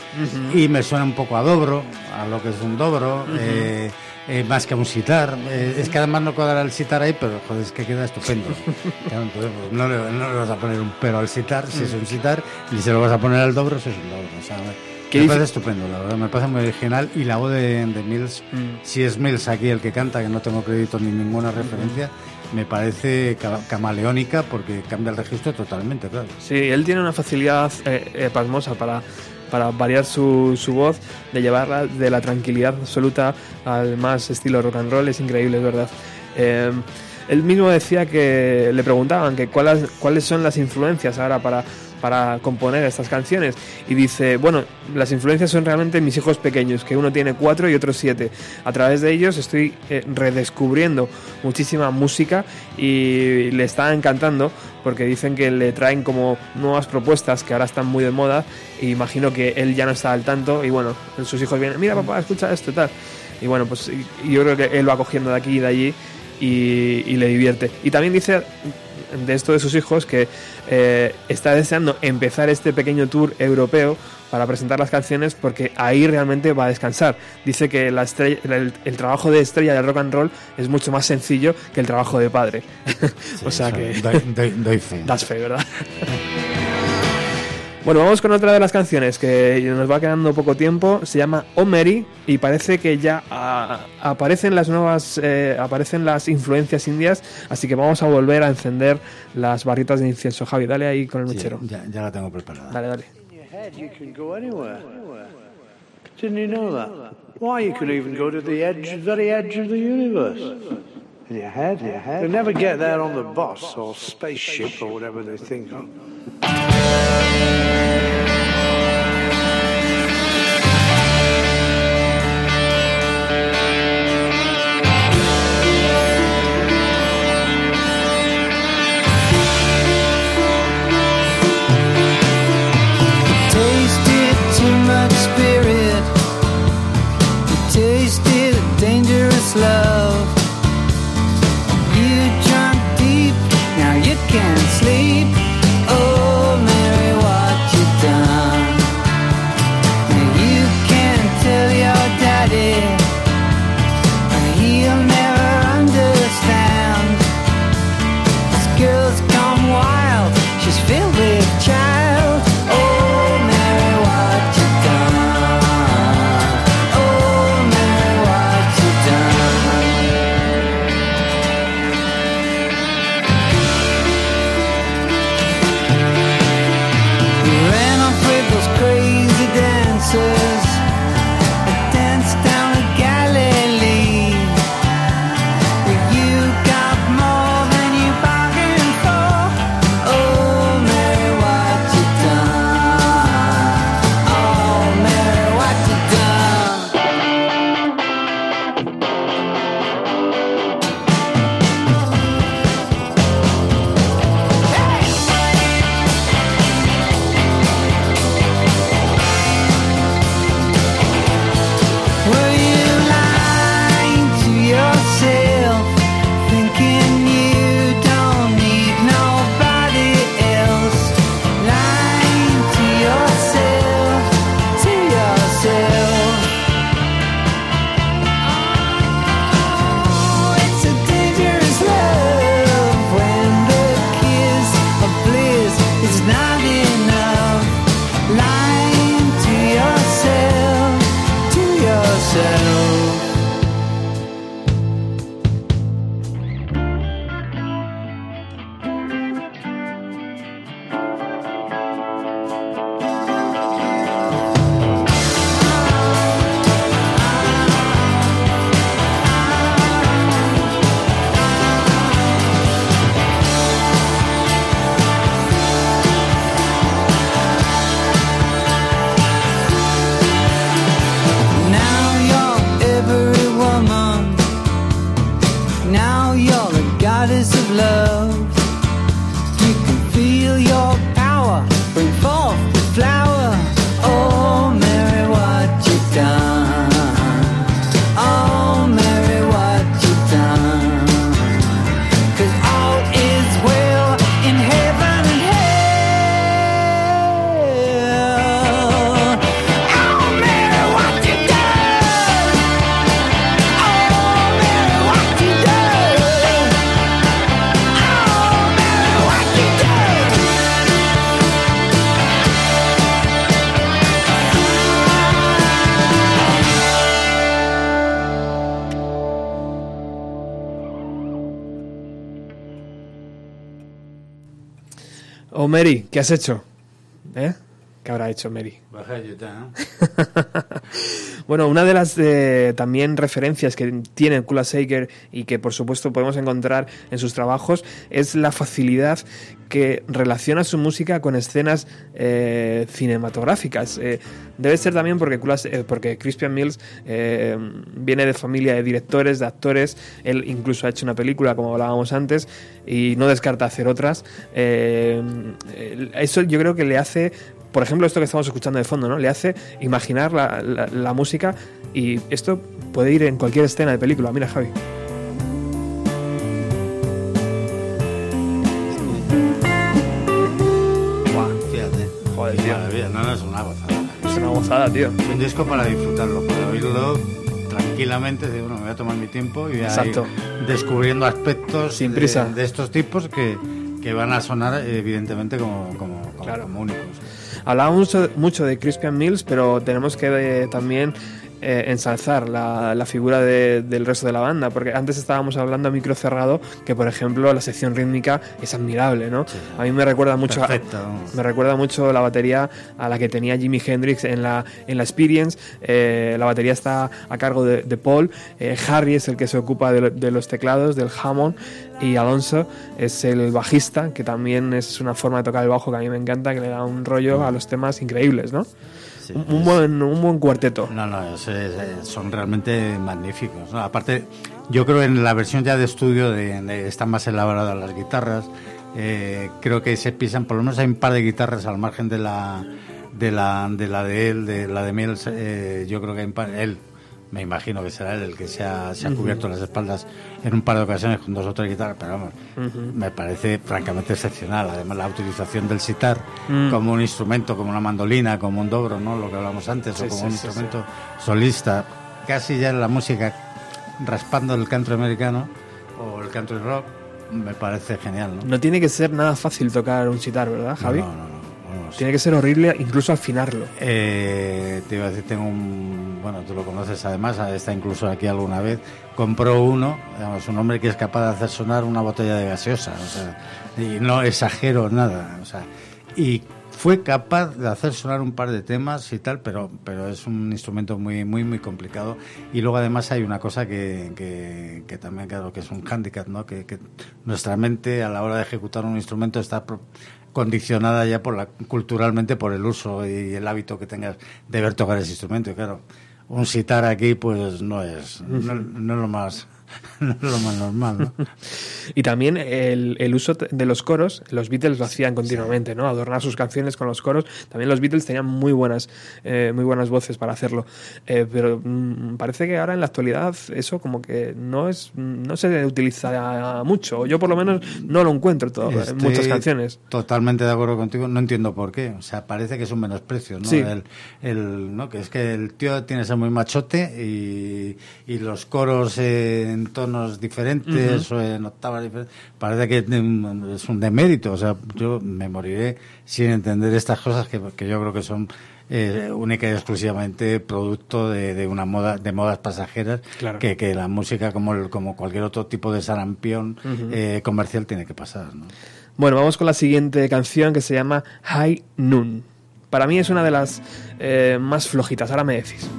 y me suena un poco a dobro, a lo que es un dobro. eh, eh, más que a un sitar. Eh, es que además no cuadra el sitar ahí, pero joder, es que queda estupendo. Claro, pues, no, le, no le vas a poner un pero al sitar si es un sitar, y si lo vas a poner al dobro si es un dobro. O sea, me, parece estupendo, la verdad, me parece muy original. Y la voz de, de Mills, Mm. si es Mills aquí el que canta, que no tengo crédito ni ninguna referencia, me parece ca- camaleónica porque cambia el registro totalmente, claro. Sí, él tiene una facilidad eh, eh, pasmosa para, para variar su, su voz, de llevarla de la tranquilidad absoluta al más estilo rock and roll, es increíble, es verdad. Eh, él mismo decía que le preguntaban que cuáles, cuáles son las influencias ahora para, para componer estas canciones y dice, bueno, las influencias son realmente mis hijos pequeños, que uno tiene cuatro y otro siete. A través de ellos estoy eh, redescubriendo muchísima música y le está encantando porque dicen que le traen como nuevas propuestas que ahora están muy de moda y imagino que él ya no está al tanto y bueno, sus hijos vienen, mira papá, escucha esto y tal. Y bueno, pues yo creo que él va cogiendo de aquí y de allí y le divierte. Y también dice de esto de sus hijos que eh, está deseando empezar este pequeño tour europeo para presentar las canciones porque ahí realmente va a descansar. Dice que la estrella- el, el trabajo de estrella del rock and roll es mucho más sencillo que el trabajo de padre. o sea que doy fe. das fe, ¿verdad? Bueno, vamos con otra de las canciones que nos va quedando poco tiempo. Se llama Omeri y parece que ya ah, aparecen las nuevas, eh, aparecen las influencias indias. Así que vamos a volver a encender las barritas de incienso. Javi, dale ahí con el Sí, mechero. ya, ya la tengo preparada. Dale, dale. Didn't you know that? Why, you can even go to the edge, very edge of the universe. In your head, in your head. You'll never get there on the bus or spaceship or whatever they think of. tasted too much spirit. Tasted dangerous love. Mary, ¿qué has hecho? ¿Eh? ¿Qué habrá hecho Mary? Bueno, una de las eh, también referencias que tiene Kula Shaker y que por supuesto podemos encontrar en sus trabajos es la facilidad que relaciona su música con escenas eh, cinematográficas. Eh, debe ser también porque, eh, porque Crispian Mills viene de familia de directores, de actores. Él incluso ha hecho una película, como hablábamos antes, y no descarta hacer otras. Eso yo creo que le hace por ejemplo, esto que estamos escuchando de fondo, ¿no? Le hace imaginar la, la- la música y esto puede ir en cualquier escena de película. Mira, Javi. Joder, Qué tío. maravilla. No, no, es una gozada. Es una gozada, tío. Es un disco para disfrutarlo, para oírlo tranquilamente. De, bueno, me voy a tomar mi tiempo y voy a ir descubriendo aspectos Sin de- prisa. De, estos tipos que, que van a sonar evidentemente como, como, como- Claro. como únicos. Hablábamos mucho, mucho de Crispian Mills, pero tenemos que eh, también eh, ensalzar la, la figura de- del resto de la banda, porque antes estábamos hablando a micro cerrado que, por ejemplo, la sección rítmica es admirable, ¿no? A mí me recuerda mucho a- me recuerda mucho la batería a la que tenía Jimi Hendrix en la, en la Experience. Eh, la batería está a cargo de, de Paul. Eh, Harry es el que se ocupa de, de los teclados, del Hammond. Y Alonso es el bajista, que también es una forma de tocar el bajo que a mí me encanta, que le da un rollo a los temas increíbles, ¿no? Sí, un, buen, un buen cuarteto. No, no, es- es- son realmente magníficos. ¿no? Aparte, yo creo en la versión ya de estudio de, de- están más elaboradas las guitarras. Eh, creo que se pisan, por lo menos hay un par de guitarras al margen de la de la de, la de él, de la de Mills. eh, yo creo que hay un par, él, me imagino que será él el que se ha, se ha cubierto las espaldas en un par de ocasiones con dos o tres guitarras, pero vamos, me parece francamente excepcional. Además, la utilización del sitar Mm. como un instrumento, como una mandolina, como un dobro, ¿no? Lo que hablamos antes, Sí, o como sí, un sí, instrumento solista, casi ya en la música raspando el country americano o el country rock, me parece genial, ¿no? No tiene que ser nada fácil tocar un sitar, ¿verdad, Javi? No, no, no. Tiene que ser horrible incluso afinarlo. Eh, te iba a decir, tengo un. Bueno, tú lo conoces además, está incluso aquí alguna vez. Compró uno, digamos, un hombre que es capaz de hacer sonar una botella de gaseosa, y no exagero nada, o sea, y fue capaz de hacer sonar un par de temas y tal, pero, pero es un instrumento muy, muy, muy complicado. Y luego además hay una cosa que, que, también, claro, que es un hándicap, ¿no? Que, nuestra mente a la hora de ejecutar un instrumento está condicionada ya por la culturalmente por el uso y el hábito que tengas de ver tocar ese instrumento claro un sitar aquí pues no es no, no es lo más no es lo más normal ¿no? Y también el, el uso de los coros, los Beatles lo hacían continuamente, ¿no? Adornar sus canciones con los coros. También los Beatles tenían muy buenas, eh, muy buenas voces para hacerlo. Eh, pero mm, parece que ahora en la actualidad eso como que no es, no se utiliza mucho. Yo por lo menos no lo encuentro todo, en Estoy muchas canciones. Totalmente de acuerdo contigo, no entiendo por qué. O sea, parece que es un menosprecio, ¿no? Sí. El, el- ¿no? Que es que el tío tiene que ser muy machote y, y los coros en tonos diferentes o en octavas diferentes. Parece que es un demérito. O sea, yo me moriré sin entender estas cosas que, que yo creo que son eh, única y exclusivamente producto de, de una moda de modas pasajeras Claro. que, que la música como el- como cualquier otro tipo de sarampión eh, comercial tiene que pasar ¿no? Bueno, vamos con la siguiente canción que se llama High Noon. Para mí es una de las eh, más flojitas, ahora me decís.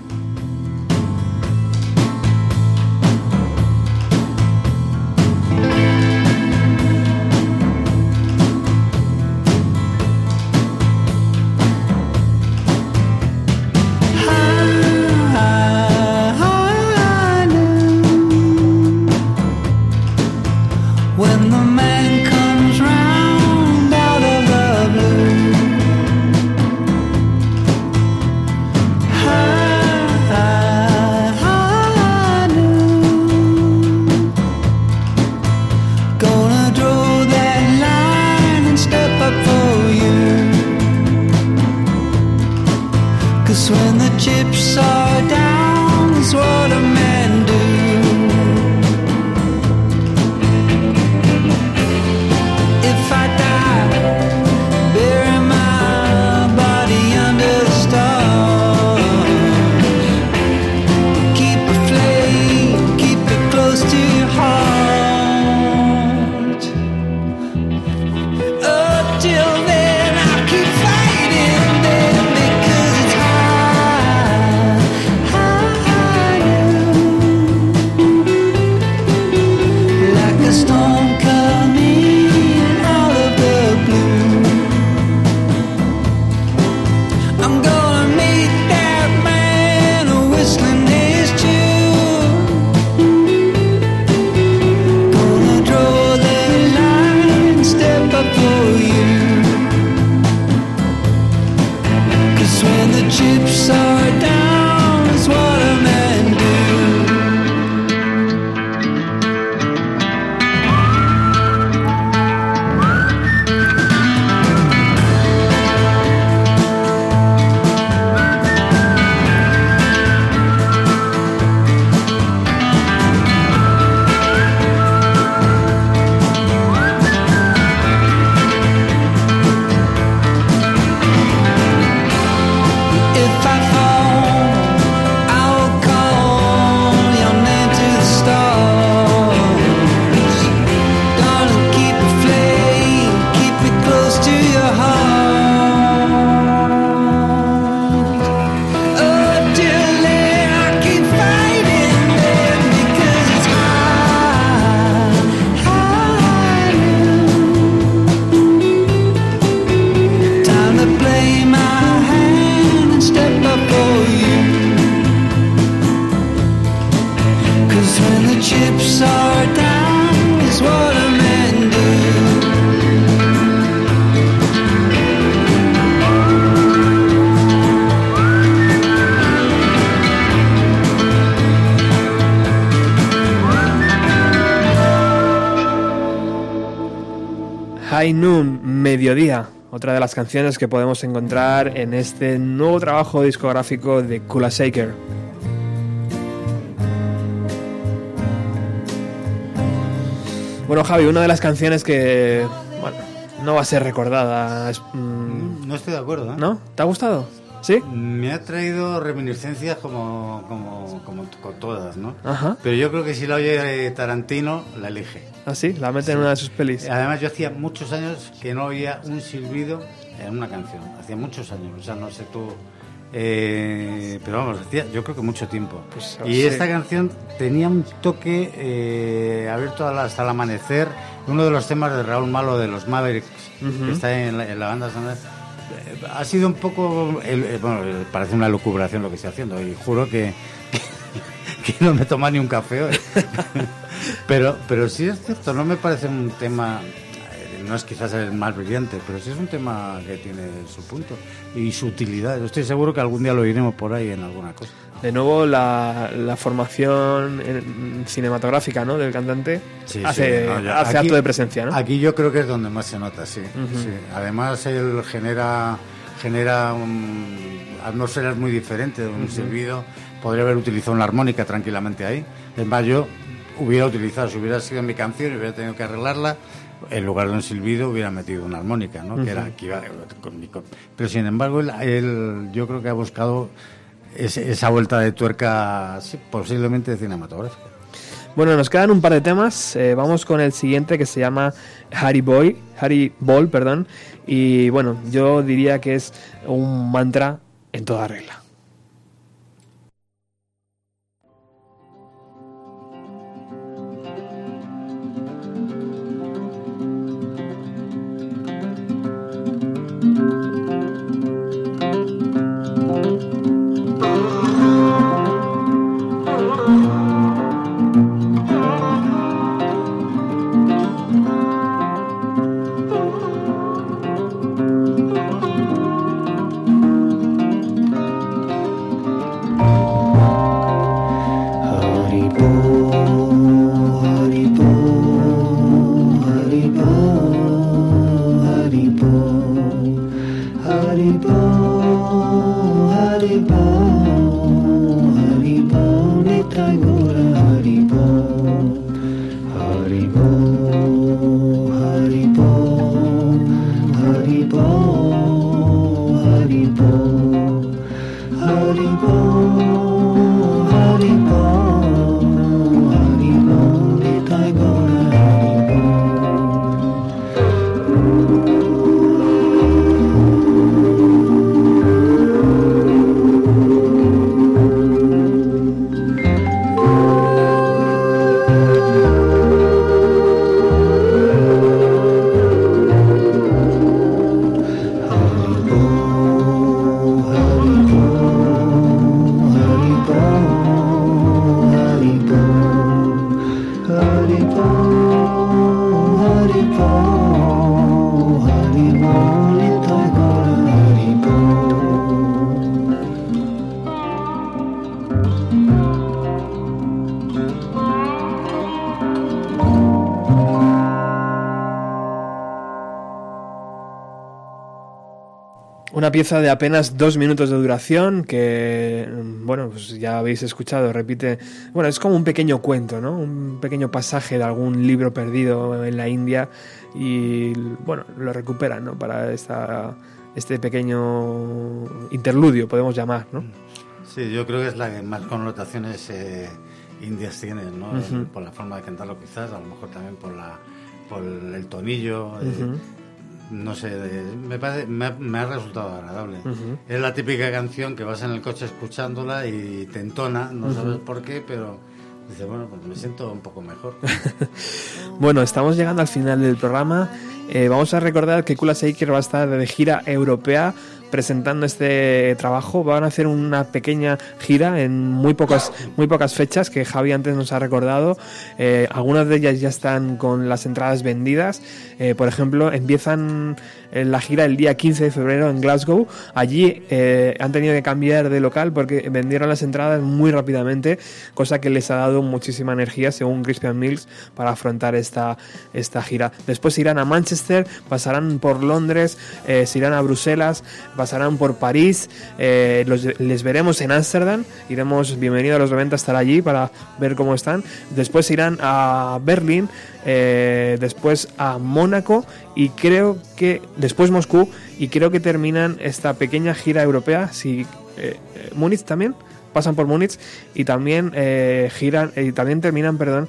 When the High Noon, Mediodía, otra de las canciones que podemos encontrar en este nuevo trabajo discográfico de Kula Shaker. Bueno, Javi, una de las canciones que bueno, no va a ser recordada. es- mm, No estoy de acuerdo, ¿eh? ¿No? ¿Te ha gustado? ¿Sí? Me ha traído reminiscencias como, como, como con todas, ¿no? Ajá. Pero yo creo que si la oye Tarantino, la elige. ¿Ah, sí? La mete en una de sus pelis. Además, yo hacía muchos años que no oía un silbido en una canción. Hacía muchos años, o sea, no sé tú. eh, pero vamos, hacía yo creo que mucho tiempo. Pues, y sí. esta canción tenía un toque eh, abierto hasta el amanecer. Uno de los temas de Raúl Malo de los Mavericks, que está en la, en la banda sonora. Ha sido un poco. el- bueno, parece una lucubración lo que estoy haciendo, y juro que, que no me toma ni un café hoy. pero, pero sí es cierto, no me parece un tema. eh, No es quizás el más brillante, pero sí es un tema que tiene su punto y su utilidad. Estoy seguro que algún día lo iremos por ahí en alguna cosa. De nuevo, la, la formación en- cinematográfica ¿no? del cantante Sí, hace, sí, no, ya- hace aquí- acto de presencia, ¿no? Aquí yo creo que es donde más se nota, sí. Además, él genera, genera um, atmósferas muy diferentes. Un silbido podría haber utilizado una armónica tranquilamente ahí. Es más, yo hubiera utilizado, si hubiera sido mi canción y hubiera tenido que arreglarla, en lugar de un silbido hubiera metido una armónica, ¿no? Que era que iba con- con- Pero sin embargo, él, él- yo creo que ha buscado esa vuelta de tuerca, sí, posiblemente cinematográfica. Bueno, nos quedan un par de temas. eh, vamos con el siguiente que se llama Harry Boy, Harry Ball, perdón. Y bueno, yo diría que es un mantra en toda regla. Una pieza de apenas dos minutos de duración que, bueno, pues ya habéis escuchado, repite, bueno, es como un pequeño cuento, ¿no? Un pequeño pasaje de algún libro perdido en la India y, bueno, lo recuperan, ¿no? Para esta, este pequeño interludio, podemos llamar, ¿no? Sí, yo creo que es la que más connotaciones eh, indias tiene, ¿no? El- Ujú. por la forma de cantarlo quizás, a lo mejor también por la por el tonillo. eh. No sé, me, parece- me, ha, me ha resultado agradable. Es la típica canción que vas en el coche escuchándola y te entona, no sabes por qué, pero dices, bueno, pues me siento un poco mejor. Bueno, estamos llegando al final del programa. Eh, vamos a recordar que Kula Shaker va a estar de gira europea presentando este trabajo. Van a hacer una pequeña gira en muy pocas, muy pocas fechas que Javi antes nos ha recordado. Eh, algunas de ellas ya están con las entradas vendidas. Eh, por ejemplo, empiezan eh, la gira el día 15 de febrero en Glasgow. Allí han tenido que cambiar de local porque vendieron las entradas muy rápidamente, cosa que les ha dado muchísima energía, según Crispian Mills, para afrontar esta, esta gira. Después irán a Manchester, pasarán por Londres, se irán a Bruselas, pasarán por París, eh, los- les veremos en Ámsterdam, iremos, bienvenido a los 90 a estar allí para ver cómo están. Después irán a Berlín, eh, después a Mónaco y creo que después Moscú y creo que terminan esta pequeña gira europea. Si eh, Múnich también pasan por Múnich y también giran y también terminan, perdón,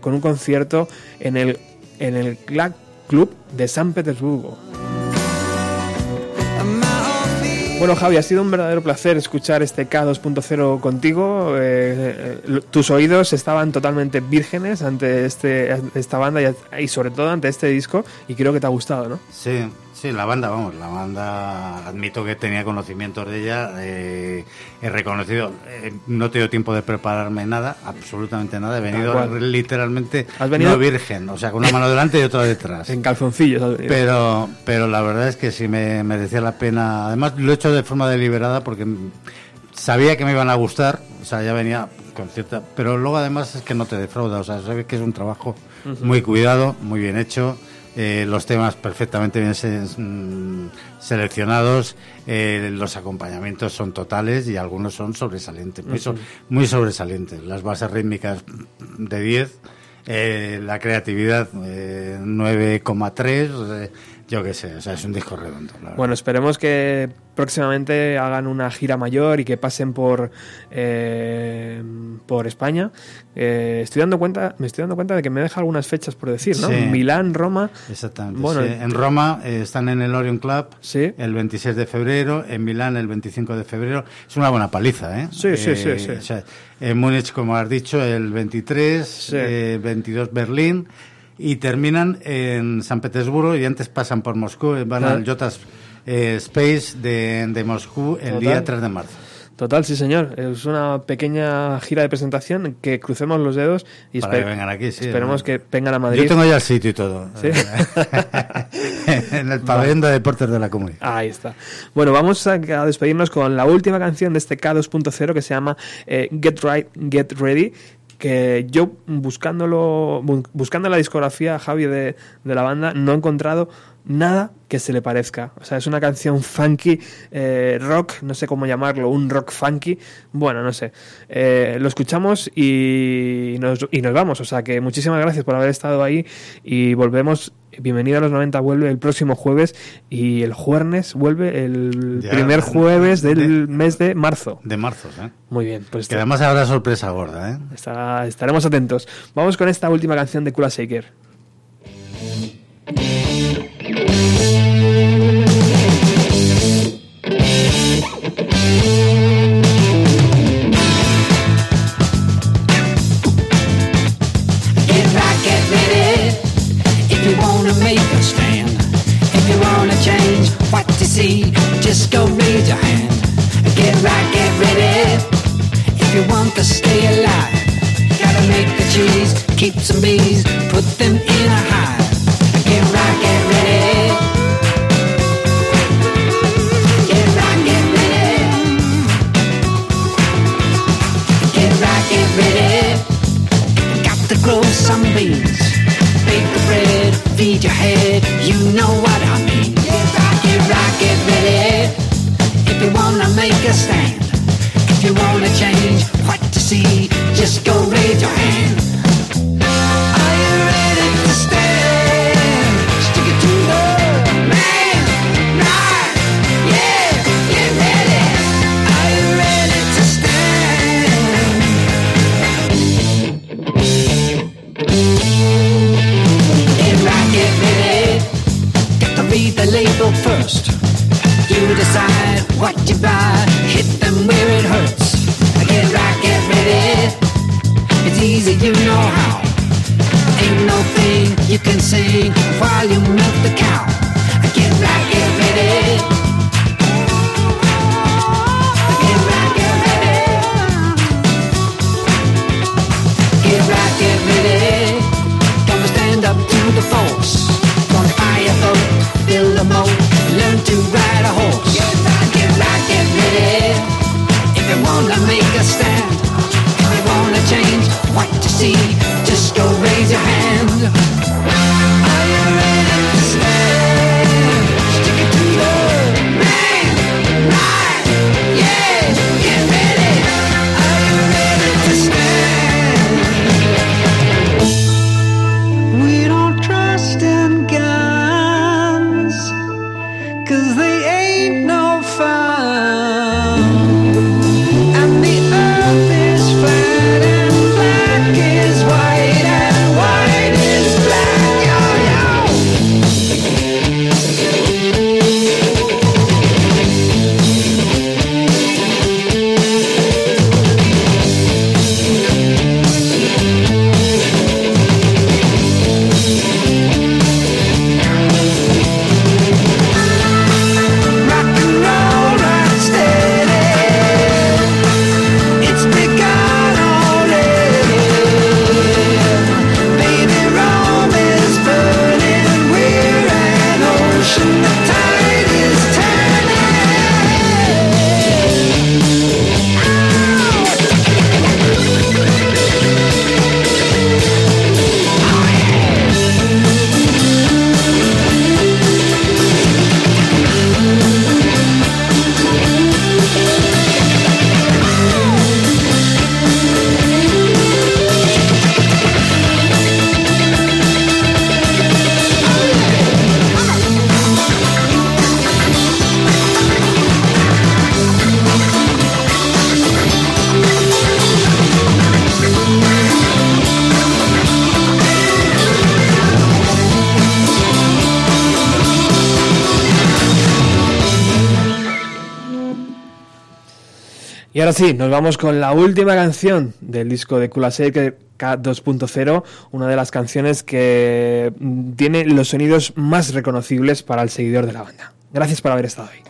con un concierto en el en el Club de San Petersburgo. Bueno, Javi, ha sido un verdadero placer escuchar este K2.0 contigo. Eh, eh, tus oídos estaban totalmente vírgenes ante este, esta banda y, y sobre todo ante este disco y creo que te ha gustado, ¿no? Sí, sí, la banda, vamos, la banda, admito que tenía conocimientos de ella, eh, he reconocido, eh, no he tenido tiempo de prepararme nada, absolutamente nada, he venido literalmente Has venido- no virgen, o sea, con una mano delante y otra detrás. En calzoncillos. Pero, pero la verdad es que sí me merecía la pena. Además, lo he hecho de forma deliberada porque sabía que me iban a gustar. O sea, ya venía con cierta. Pero luego, además, es que no te defrauda. O sea, sabes que es un trabajo muy cuidado, muy bien hecho. Eh, los temas perfectamente bien se- mm, seleccionados. eh, los acompañamientos son totales y algunos son sobresalientes. Muy, so- muy sobresalientes. Las bases rítmicas de 10. Eh, la creatividad eh, 9,3, eh, yo qué sé, o sea, es un disco redondo. Bueno, esperemos que próximamente hagan una gira mayor y que pasen por eh, por España. Eh, estoy dando cuenta, me estoy dando cuenta de que me deja algunas fechas por decir, ¿no? Sí. Milán, Roma. Exactamente. Bueno, sí. En Roma eh, están en el Orion Club Sí. el 26 de febrero, en Milán el 25 de febrero. Es una buena paliza, ¿eh? Sí, sí, sí, sí. o sea, en Múnich, como has dicho, el 23, eh, 22 Berlín y terminan en San Petersburgo y antes pasan por Moscú, eh, van al Jotas eh, Space de, de Moscú el Total. día 3 de marzo. Total, sí, señor. Es una pequeña gira de presentación que crucemos los dedos y Para que vengan aquí, sí, esperemos ¿no? que vengan a Madrid. Yo tengo ya el sitio y todo. ¿Sí? en el pabellón de deportes de la comunidad. Ahí está. Bueno, vamos a, a despedirnos con la última canción de este K2.0 que se llama eh, Get Right, Get Ready. Que yo buscándolo, bu- buscando la discografía, Javi, de, de la banda, no he encontrado nada que se le parezca. O sea, es una canción funky, eh, rock, no sé cómo llamarlo, un rock funky. Bueno, no sé. Eh, lo escuchamos y nos, y nos vamos. O sea, que muchísimas gracias por haber estado ahí y volvemos. Bienvenido a los 90 vuelve el próximo jueves y el jueves vuelve el Ya, primer jueves del de- mes de marzo. De marzo, ¿eh? Muy bien, pues Que además habrá sorpresa gorda, ¿eh? está- estaremos atentos. Vamos con esta última canción de Kula Shaker. See, just go raise your hand. Get right, get ready. If you want to stay alive, gotta make the cheese, keep some bees, put them in a hive. Get right, get ready. Grow some beans. Bake the bread, feed your head. You know what a stand. If you wanna change what you see, just go raise your hand. Decide what you buy. Hit them where it hurts. Get right, get ready. It's easy, you know how. Ain't no thing you can sing while you milk the cow. Sí, nos vamos con la última canción del disco de Kulasek K2.0, una de las canciones que mm, tiene los sonidos más reconocibles para el seguidor de la banda. Gracias por haber estado ahí.